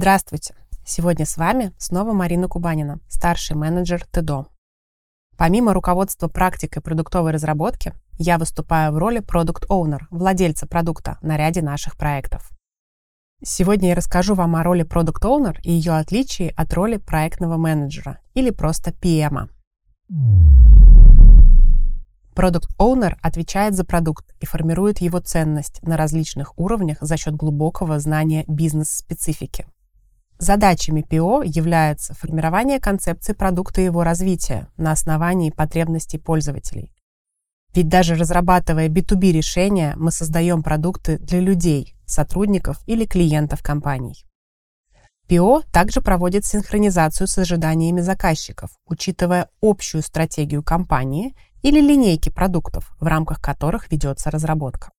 Здравствуйте! Сегодня с вами снова Марина Кубанина, старший менеджер ТДО. Помимо руководства практикой продуктовой разработки, я выступаю в роли Owner, владельца продукта на ряде наших проектов. Сегодня я расскажу вам о роли Product Owner и ее отличии от роли проектного менеджера или просто PM. Product Owner отвечает за продукт и формирует его ценность на различных уровнях за счет глубокого знания бизнес-специфики. Задачами ПО является формирование концепции продукта и его развития на основании потребностей пользователей. Ведь даже разрабатывая B2B решения, мы создаем продукты для людей, сотрудников или клиентов компаний. ПО также проводит синхронизацию с ожиданиями заказчиков, учитывая общую стратегию компании или линейки продуктов, в рамках которых ведется разработка.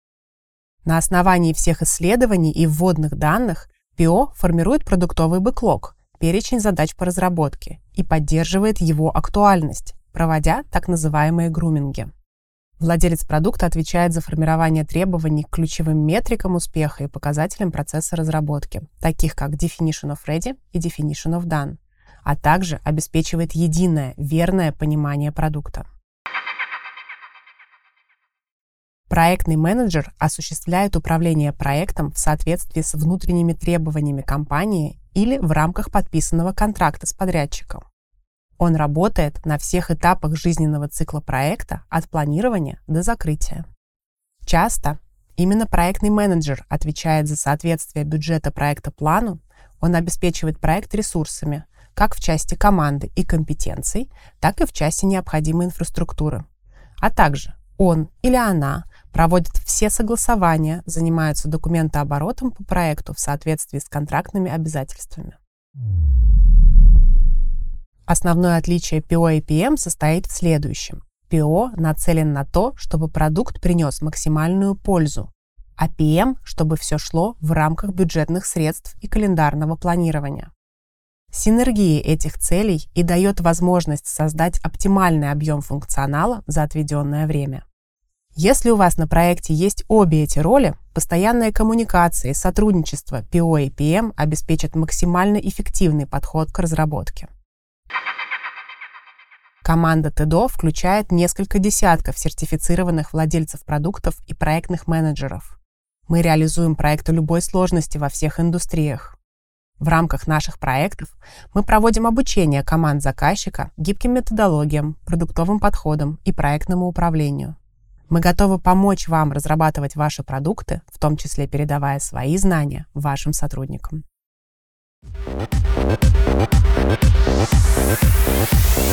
На основании всех исследований и вводных данных ПО формирует продуктовый бэклог, перечень задач по разработке и поддерживает его актуальность, проводя так называемые груминги. Владелец продукта отвечает за формирование требований к ключевым метрикам успеха и показателям процесса разработки, таких как Definition of Ready и Definition of Done, а также обеспечивает единое, верное понимание продукта. Проектный менеджер осуществляет управление проектом в соответствии с внутренними требованиями компании или в рамках подписанного контракта с подрядчиком. Он работает на всех этапах жизненного цикла проекта от планирования до закрытия. Часто именно проектный менеджер отвечает за соответствие бюджета проекта плану, он обеспечивает проект ресурсами, как в части команды и компетенций, так и в части необходимой инфраструктуры, а также он или она проводят все согласования, занимаются документооборотом по проекту в соответствии с контрактными обязательствами. Основное отличие PO и PM состоит в следующем. PO нацелен на то, чтобы продукт принес максимальную пользу, а PM, чтобы все шло в рамках бюджетных средств и календарного планирования. Синергия этих целей и дает возможность создать оптимальный объем функционала за отведенное время. Если у вас на проекте есть обе эти роли, постоянная коммуникация и сотрудничество PO и PM обеспечат максимально эффективный подход к разработке. Команда ТДО включает несколько десятков сертифицированных владельцев продуктов и проектных менеджеров. Мы реализуем проекты любой сложности во всех индустриях. В рамках наших проектов мы проводим обучение команд заказчика гибким методологиям, продуктовым подходам и проектному управлению. Мы готовы помочь вам разрабатывать ваши продукты, в том числе передавая свои знания вашим сотрудникам. Thank you.